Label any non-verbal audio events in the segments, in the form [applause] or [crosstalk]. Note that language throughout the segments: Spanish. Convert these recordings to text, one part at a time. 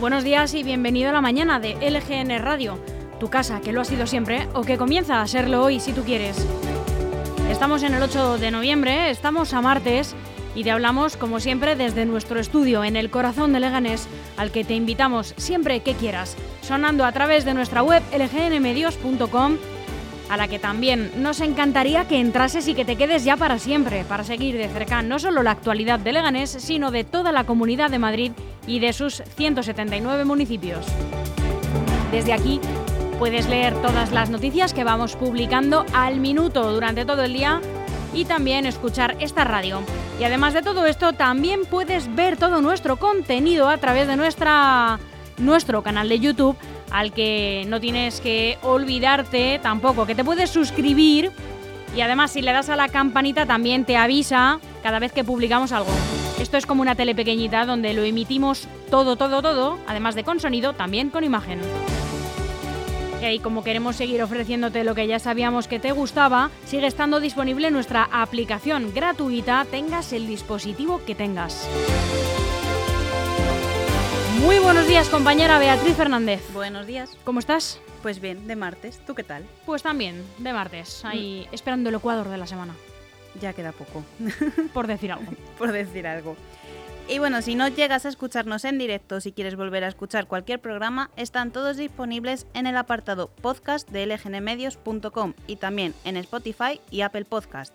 Buenos días y bienvenido a la mañana de LGN Radio, tu casa que lo ha sido siempre o que comienza a serlo hoy si tú quieres. Estamos en el 8 de noviembre, estamos a martes y te hablamos como siempre desde nuestro estudio en el corazón de Leganés, al que te invitamos siempre que quieras, sonando a través de nuestra web lgnmedios.com a la que también nos encantaría que entrases y que te quedes ya para siempre, para seguir de cerca no solo la actualidad de Leganés, sino de toda la comunidad de Madrid y de sus 179 municipios. Desde aquí puedes leer todas las noticias que vamos publicando al minuto durante todo el día y también escuchar esta radio. Y además de todo esto, también puedes ver todo nuestro contenido a través de nuestra, nuestro canal de YouTube al que no tienes que olvidarte tampoco, que te puedes suscribir y además si le das a la campanita también te avisa cada vez que publicamos algo. Esto es como una tele pequeñita donde lo emitimos todo, todo, todo, además de con sonido, también con imagen. Y ahí como queremos seguir ofreciéndote lo que ya sabíamos que te gustaba, sigue estando disponible nuestra aplicación gratuita, tengas el dispositivo que tengas. Muy buenos días, compañera Beatriz Fernández. Buenos días. ¿Cómo estás? Pues bien, de martes. ¿Tú qué tal? Pues también, de martes, ahí esperando el ecuador de la semana. Ya queda poco. [laughs] Por decir algo. [laughs] Por decir algo. Y bueno, si no llegas a escucharnos en directo, si quieres volver a escuchar cualquier programa, están todos disponibles en el apartado podcast de lgnmedios.com y también en Spotify y Apple Podcast.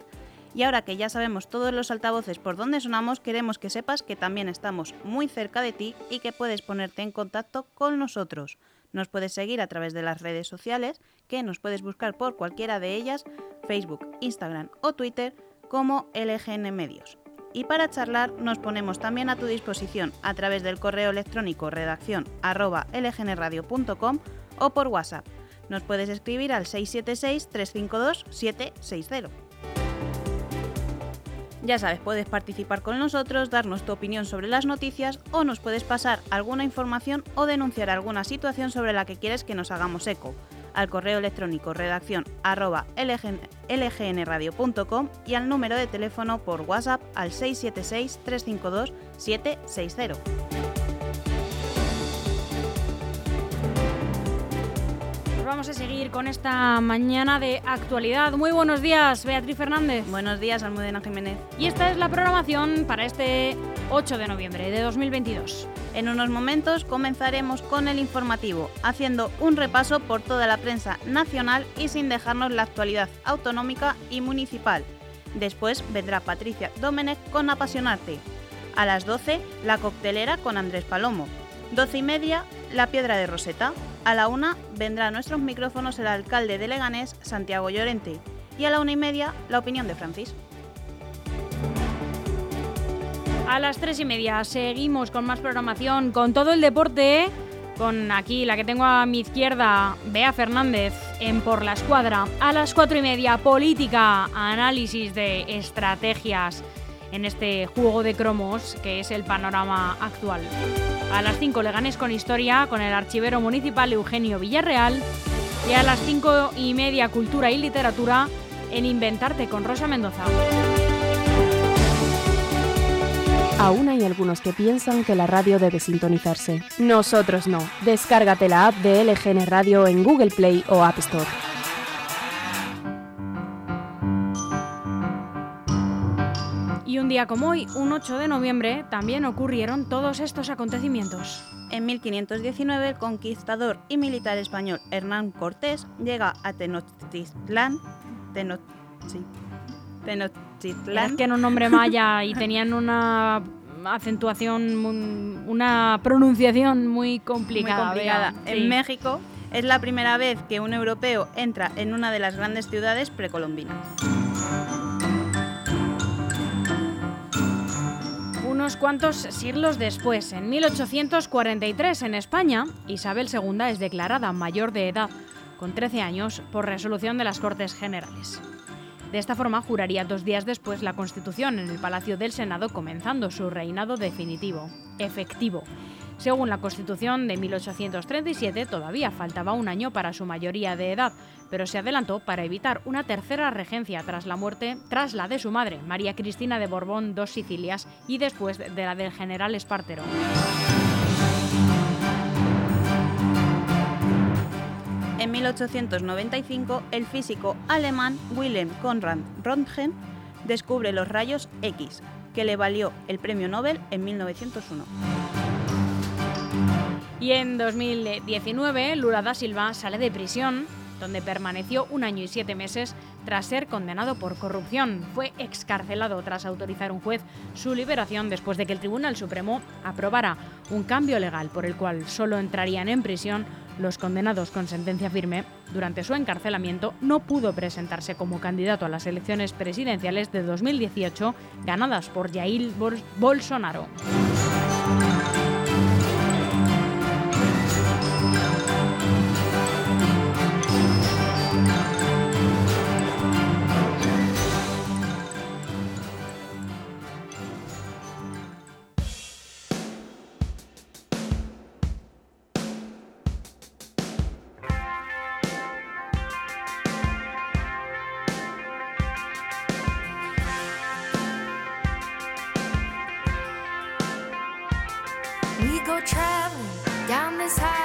Y ahora que ya sabemos todos los altavoces por donde sonamos, queremos que sepas que también estamos muy cerca de ti y que puedes ponerte en contacto con nosotros. Nos puedes seguir a través de las redes sociales, que nos puedes buscar por cualquiera de ellas, Facebook, Instagram o Twitter, como LGN Medios. Y para charlar nos ponemos también a tu disposición a través del correo electrónico redacción arroba o por WhatsApp. Nos puedes escribir al 676 352 760. Ya sabes, puedes participar con nosotros, darnos tu opinión sobre las noticias o nos puedes pasar alguna información o denunciar alguna situación sobre la que quieres que nos hagamos eco al correo electrónico redacción arroba lgnradio.com y al número de teléfono por WhatsApp al 676 352 760. Vamos a seguir con esta mañana de actualidad. Muy buenos días, Beatriz Fernández. Buenos días, Almudena Jiménez. Y esta es la programación para este 8 de noviembre de 2022. En unos momentos comenzaremos con el informativo, haciendo un repaso por toda la prensa nacional y sin dejarnos la actualidad autonómica y municipal. Después vendrá Patricia Domenech con Apasionarte. A las 12, La Coctelera con Andrés Palomo. 12 y media, La Piedra de Roseta. A la una vendrá a nuestros micrófonos el alcalde de Leganés, Santiago Llorente. Y a la una y media, la opinión de Francis. A las tres y media seguimos con más programación, con todo el deporte, con aquí la que tengo a mi izquierda, Bea Fernández, en Por la Escuadra. A las cuatro y media, política, análisis de estrategias en este juego de cromos que es el panorama actual. A las 5 Leganés con historia con el archivero municipal Eugenio Villarreal y a las 5 y media Cultura y Literatura en Inventarte con Rosa Mendoza. Aún hay algunos que piensan que la radio debe sintonizarse. Nosotros no. Descárgate la app de LGN Radio en Google Play o App Store. Día como hoy, un 8 de noviembre, también ocurrieron todos estos acontecimientos. En 1519, el conquistador y militar español Hernán Cortés llega a Tenochtitlán. Tenochtitlán. Es que era un nombre maya y tenían una acentuación, muy- una pronunciación muy muy complicada. complicada. Bea. En Sí. México es la primera vez que un europeo entra en una de las grandes ciudades precolombinas. Unos cuantos siglos después, en 1843, en España, Isabel II es declarada mayor de edad, con 13 años, por resolución de las Cortes Generales. De esta forma, juraría dos días después la Constitución en el Palacio del Senado, comenzando su reinado definitivo, efectivo. Según la Constitución de 1837, todavía faltaba un año para su mayoría de edad, pero se adelantó para evitar una tercera regencia tras la muerte, tras la de su madre, María Cristina de Borbón dos Sicilias, y después de la del general Espartero. En 1895, el físico alemán Wilhelm Conrad Röntgen descubre los rayos X, que le valió el Premio Nobel en 1901. Y en 2019, Lula da Silva sale de prisión, donde permaneció un año y siete meses tras ser condenado por corrupción. Fue excarcelado tras autorizar un juez su liberación después de que el Tribunal Supremo aprobara un cambio legal por el cual solo entrarían en prisión los condenados con sentencia firme. Durante su encarcelamiento no pudo presentarse como candidato a las elecciones presidenciales de 2018 ganadas por Jair Bolsonaro. go traveling down this highway.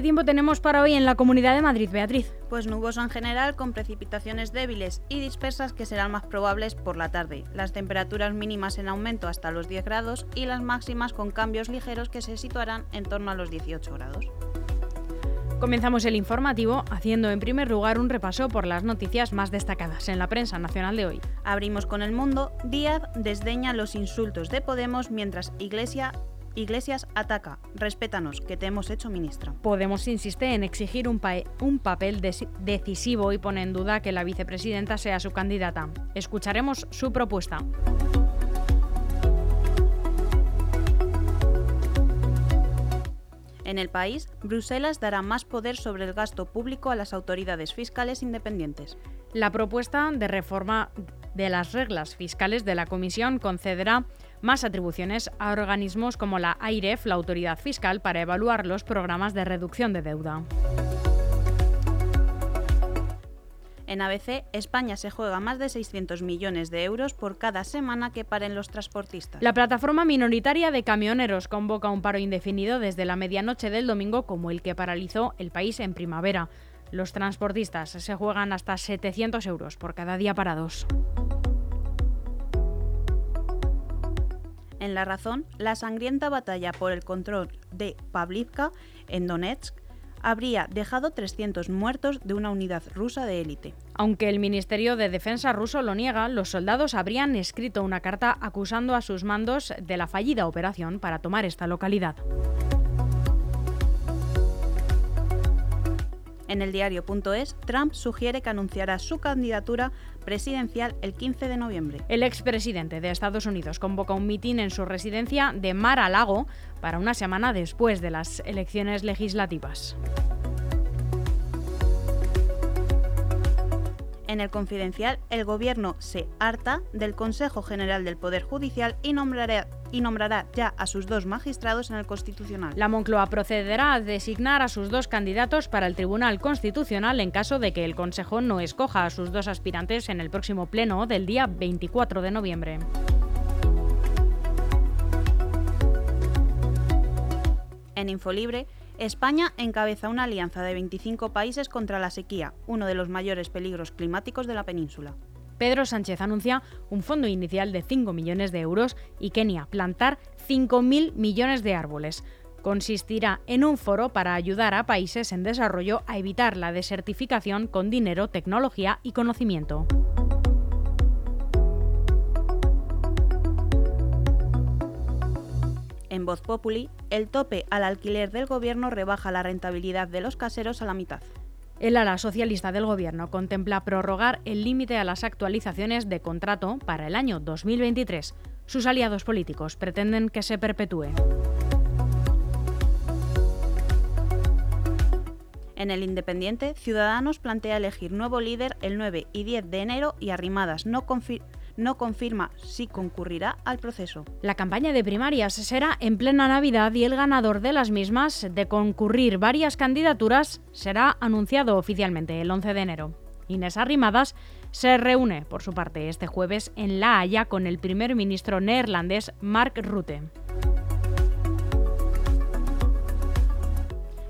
¿Qué tiempo tenemos para hoy en la Comunidad de Madrid, Beatriz? Pues nuboso en general, con precipitaciones débiles y dispersas que serán más probables por la tarde. Las temperaturas mínimas en aumento hasta los 10 grados y las máximas con cambios ligeros que se situarán en torno a los 18 grados. Comenzamos el informativo haciendo en primer lugar un repaso por las noticias más destacadas en la prensa nacional de hoy. Abrimos con el mundo. Díaz desdeña los insultos de Podemos mientras Iglesia Iglesias ataca. Respétanos, que te hemos hecho ministra. Podemos insiste en exigir un, un papel decisivo y pone en duda que la vicepresidenta sea su candidata. Escucharemos su propuesta. En el país, Bruselas dará más poder sobre el gasto público a las autoridades fiscales independientes. La propuesta de reforma de las reglas fiscales de la Comisión concederá más atribuciones a organismos como la AIREF, la Autoridad Fiscal, para evaluar los programas de reducción de deuda. En ABC, España se juega más de 600 millones de euros por cada semana que paren los transportistas. La plataforma minoritaria de camioneros convoca un paro indefinido desde la medianoche del domingo como el que paralizó el país en primavera. Los transportistas se juegan hasta 700 euros por cada día parados. En La Razón, la sangrienta batalla por el control de Pavlivka en Donetsk habría dejado 300 muertos de una unidad rusa de élite. Aunque el Ministerio de Defensa ruso lo niega, los soldados habrían escrito una carta acusando a sus mandos de la fallida operación para tomar esta localidad. En el diario.es, Trump sugiere que anunciará su candidatura presidencial el 15 de noviembre. El expresidente de Estados Unidos convoca un mitin en su residencia de Mar-a-Lago para una semana después de las elecciones legislativas. En el confidencial, el Gobierno se harta del Consejo General del Poder Judicial y nombrará y nombrará ya a sus dos magistrados en el Constitucional. La Moncloa procederá a designar a sus dos candidatos para el Tribunal Constitucional en caso de que el Consejo no escoja a sus dos aspirantes en el próximo pleno del día 24 de noviembre. En Infolibre, España encabeza una alianza de 25 países contra la sequía, uno de los mayores peligros climáticos de la península. Pedro Sánchez anuncia un fondo inicial de 5 millones de euros y Kenia plantar 5.000 millones de árboles. Consistirá en un foro para ayudar a países en desarrollo a evitar la desertificación con dinero, tecnología y conocimiento. En Voz Populi, el tope al alquiler del gobierno rebaja la rentabilidad de los caseros a la mitad. El ala socialista del Gobierno contempla prorrogar el límite a las actualizaciones de contrato para el año 2023. Sus aliados políticos pretenden que se perpetúe. En el Independiente, Ciudadanos plantea elegir nuevo líder el 9 y 10 de enero y Arrimadas no, no confirma si concurrirá al proceso. La campaña de primarias será en plena Navidad y el ganador de las mismas, de concurrir varias candidaturas, será anunciado oficialmente el 11 de enero. Inés Arrimadas se reúne, por su parte, este jueves en La Haya con el primer ministro neerlandés Mark Rutte.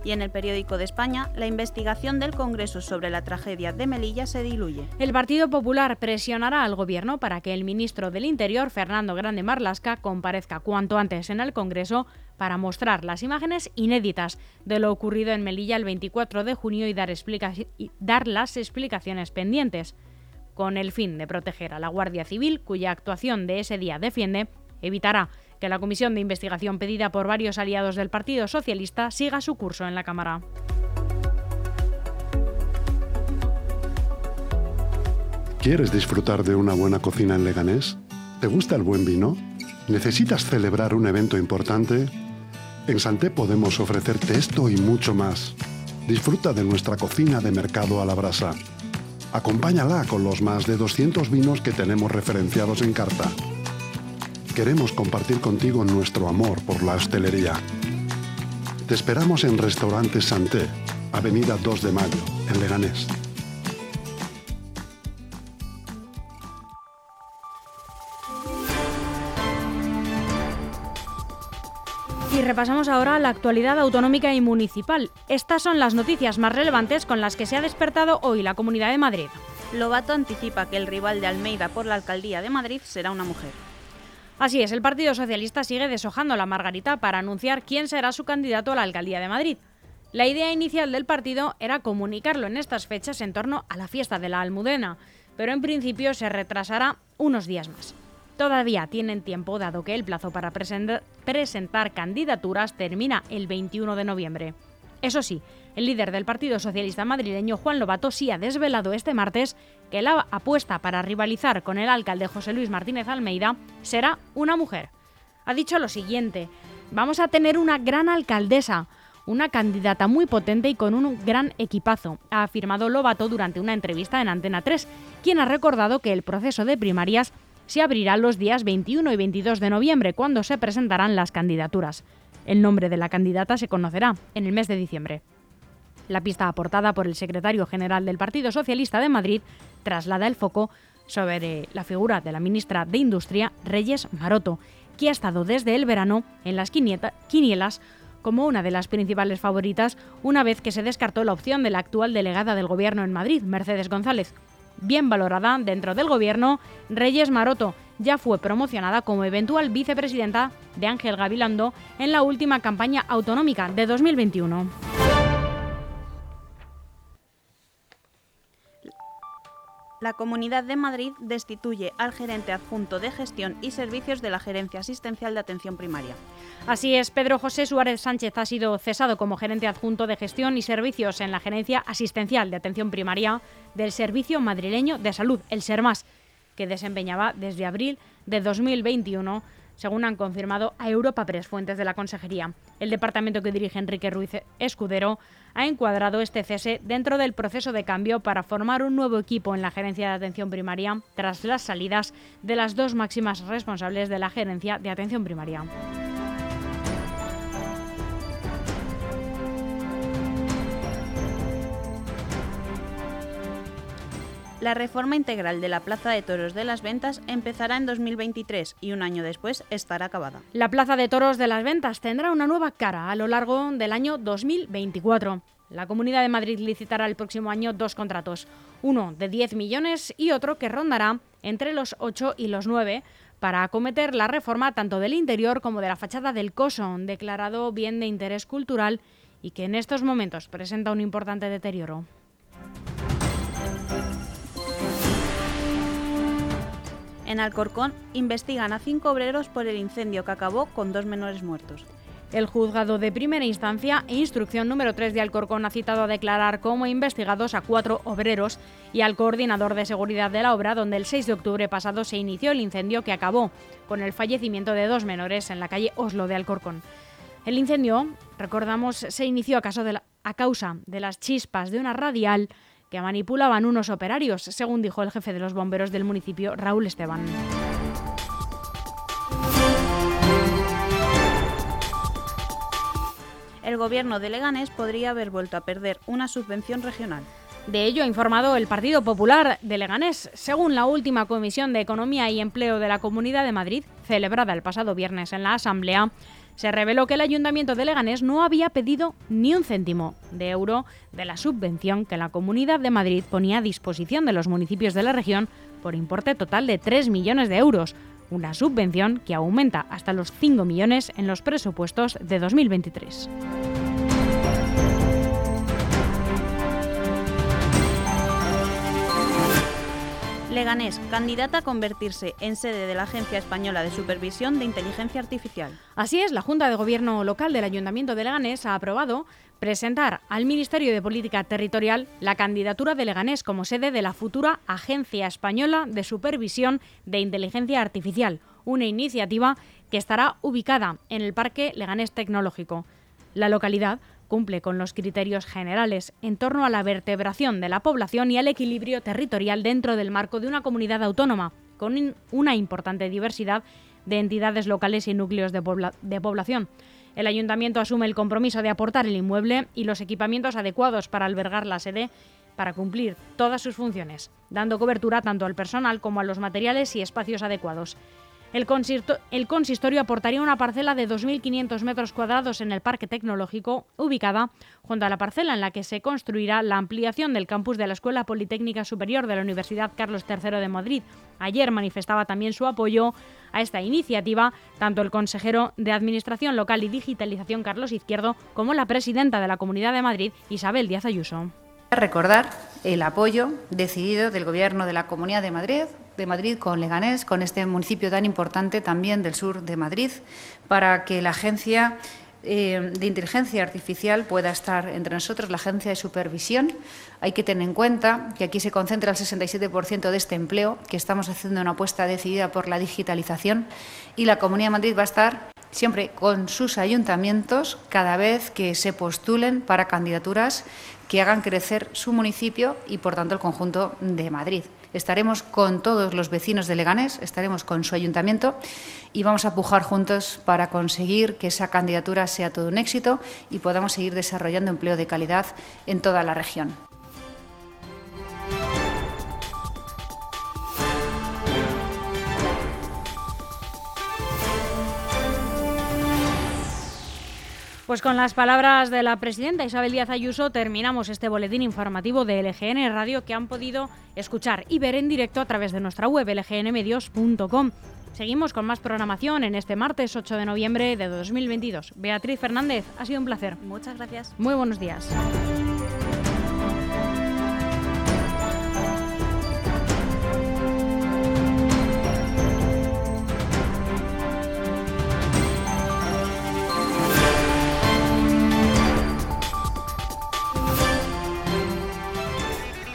Y en el periódico de España, la investigación del Congreso sobre la tragedia de Melilla se diluye. El Partido Popular presionará al Gobierno para que el ministro del Interior, Fernando Grande Marlasca, comparezca cuanto antes en el Congreso para mostrar las imágenes inéditas de lo ocurrido en Melilla el 24 de junio y dar, y dar las explicaciones pendientes, con el fin de proteger a la Guardia Civil, cuya actuación de ese día defiende, evitará que la comisión de investigación pedida por varios aliados del Partido Socialista siga su curso en la Cámara. ¿Quieres disfrutar de una buena cocina en Leganés? ¿Te gusta el buen vino? ¿Necesitas celebrar un evento importante? En Santé podemos ofrecerte esto y mucho más. Disfruta de nuestra cocina de mercado a la brasa. Acompáñala con los más de 200 vinos que tenemos referenciados en carta queremos compartir contigo nuestro amor por la hostelería. Te esperamos en Restaurante Santé, Avenida 2 de Mayo, en Leganés. Y repasamos ahora la actualidad autonómica y municipal. Estas son las noticias más relevantes con las que se ha despertado hoy la Comunidad de Madrid. Lobato anticipa que el rival de Almeida por la alcaldía de Madrid será una mujer. Así es, el Partido Socialista sigue deshojando la margarita para anunciar quién será su candidato a la alcaldía de Madrid. La idea inicial del partido era comunicarlo en estas fechas en torno a la fiesta de la Almudena, pero en principio se retrasará unos días más. Todavía tienen tiempo dado que el plazo para presentar candidaturas termina el 21 de noviembre. Eso sí, el líder del Partido Socialista madrileño, Juan Lobato, sí ha desvelado este martes que la apuesta para rivalizar con el alcalde José Luis Martínez Almeida será una mujer. Ha dicho lo siguiente, vamos a tener una gran alcaldesa, una candidata muy potente y con un gran equipazo, ha afirmado Lobato durante una entrevista en Antena 3, quien ha recordado que el proceso de primarias se abrirá los días 21 y 22 de noviembre, cuando se presentarán las candidaturas. El nombre de la candidata se conocerá en el mes de diciembre. La pista aportada por el secretario general del Partido Socialista de Madrid traslada el foco sobre la figura de la ministra de Industria, Reyes Maroto, que ha estado desde el verano en las quinielas como una de las principales favoritas una vez que se descartó la opción de la actual delegada del Gobierno en Madrid, Mercedes González. Bien valorada dentro del Gobierno, Reyes Maroto ya fue promocionada como eventual vicepresidenta de Ángel Gavilando en la última campaña autonómica de 2021. La Comunidad de Madrid destituye al gerente adjunto de gestión y servicios de la Gerencia Asistencial de Atención Primaria. Así es, Pedro José Suárez Sánchez ha sido cesado como gerente adjunto de gestión y servicios en la Gerencia Asistencial de Atención Primaria del Servicio Madrileño de Salud, el SERMAS, que desempeñaba desde abril de 2021 según han confirmado a Europa Press fuentes de la Consejería. El departamento que dirige Enrique Ruiz Escudero ha encuadrado este cese dentro del proceso de cambio para formar un nuevo equipo en la gerencia de atención primaria tras las salidas de las dos máximas responsables de la gerencia de atención primaria. La reforma integral de la Plaza de Toros de las Ventas empezará en 2023 y un año después estará acabada. La Plaza de Toros de las Ventas tendrá una nueva cara a lo largo del año 2024. La Comunidad de Madrid licitará el próximo año dos contratos, uno de 10 millones y otro que rondará entre los 8 y los 9 para acometer la reforma tanto del interior como de la fachada del Coso, declarado bien de interés cultural y que en estos momentos presenta un importante deterioro. En Alcorcón investigan a cinco obreros por el incendio que acabó con dos menores muertos. El juzgado de primera instancia e instrucción número 3 de Alcorcón ha citado a declarar como investigados a cuatro obreros y al coordinador de seguridad de la obra, donde el 6 de octubre pasado se inició el incendio que acabó con el fallecimiento de dos menores en la calle Oslo de Alcorcón. El incendio, recordamos, se inició a, a causa de las chispas de una radial que manipulaban unos operarios, según dijo el jefe de los bomberos del municipio, Raúl Esteban. El gobierno de Leganés podría haber vuelto a perder una subvención regional. De ello ha informado el Partido Popular de Leganés, según la última Comisión de Economía y Empleo de la Comunidad de Madrid, celebrada el pasado viernes en la Asamblea se reveló que el Ayuntamiento de Leganés no había pedido ni un céntimo de euro de la subvención que la Comunidad de Madrid ponía a disposición de los municipios de la región por importe total de 3 millones de euros, una subvención que aumenta hasta los 5 millones en los presupuestos de 2023. Leganés, candidata a convertirse en sede de la Agencia Española de Supervisión de Inteligencia Artificial. Así es, la Junta de Gobierno local del Ayuntamiento de Leganés ha aprobado presentar al Ministerio de Política Territorial la candidatura de Leganés como sede de la futura Agencia Española de Supervisión de Inteligencia Artificial, una iniciativa que estará ubicada en el Parque Leganés Tecnológico. La localidad cumple con los criterios generales en torno a la vertebración de la población y al equilibrio territorial dentro del marco de una comunidad autónoma, con una importante diversidad de entidades locales y núcleos de, población. El ayuntamiento asume el compromiso de aportar el inmueble y los equipamientos adecuados para albergar la sede para cumplir todas sus funciones, dando cobertura tanto al personal como a los materiales y espacios adecuados. El, consistorio aportaría una parcela de 2.500 metros cuadrados en el Parque Tecnológico, ubicada junto a la parcela en la que se construirá la ampliación del campus de la Escuela Politécnica Superior de la Universidad Carlos III de Madrid. Ayer manifestaba también su apoyo a esta iniciativa tanto el consejero de Administración Local y Digitalización Carlos Izquierdo como la presidenta de la Comunidad de Madrid Isabel Díaz Ayuso. Recordar el apoyo decidido del Gobierno de la Comunidad de Madrid de Madrid con Leganés, con este municipio tan importante también del sur de Madrid, para que la agencia eh, de inteligencia artificial pueda estar entre nosotros, la agencia de supervisión. Hay que tener en cuenta que aquí se concentra el 67% de este empleo, que estamos haciendo una apuesta decidida por la digitalización y la Comunidad de Madrid va a estar siempre con sus ayuntamientos cada vez que se postulen para candidaturas que hagan crecer su municipio y, por tanto, el conjunto de Madrid. Estaremos con todos los vecinos de Leganés, estaremos con su ayuntamiento y vamos a pujar juntos para conseguir que esa candidatura sea todo un éxito y podamos seguir desarrollando empleo de calidad en toda la región. Pues con las palabras de la presidenta Isabel Díaz Ayuso terminamos este boletín informativo de LGN Radio que han podido escuchar y ver en directo a través de nuestra web lgnmedios.com. Seguimos con más programación en este martes 8 de noviembre de 2022. Beatriz Fernández, ha sido un placer. Muchas gracias. Muy buenos días.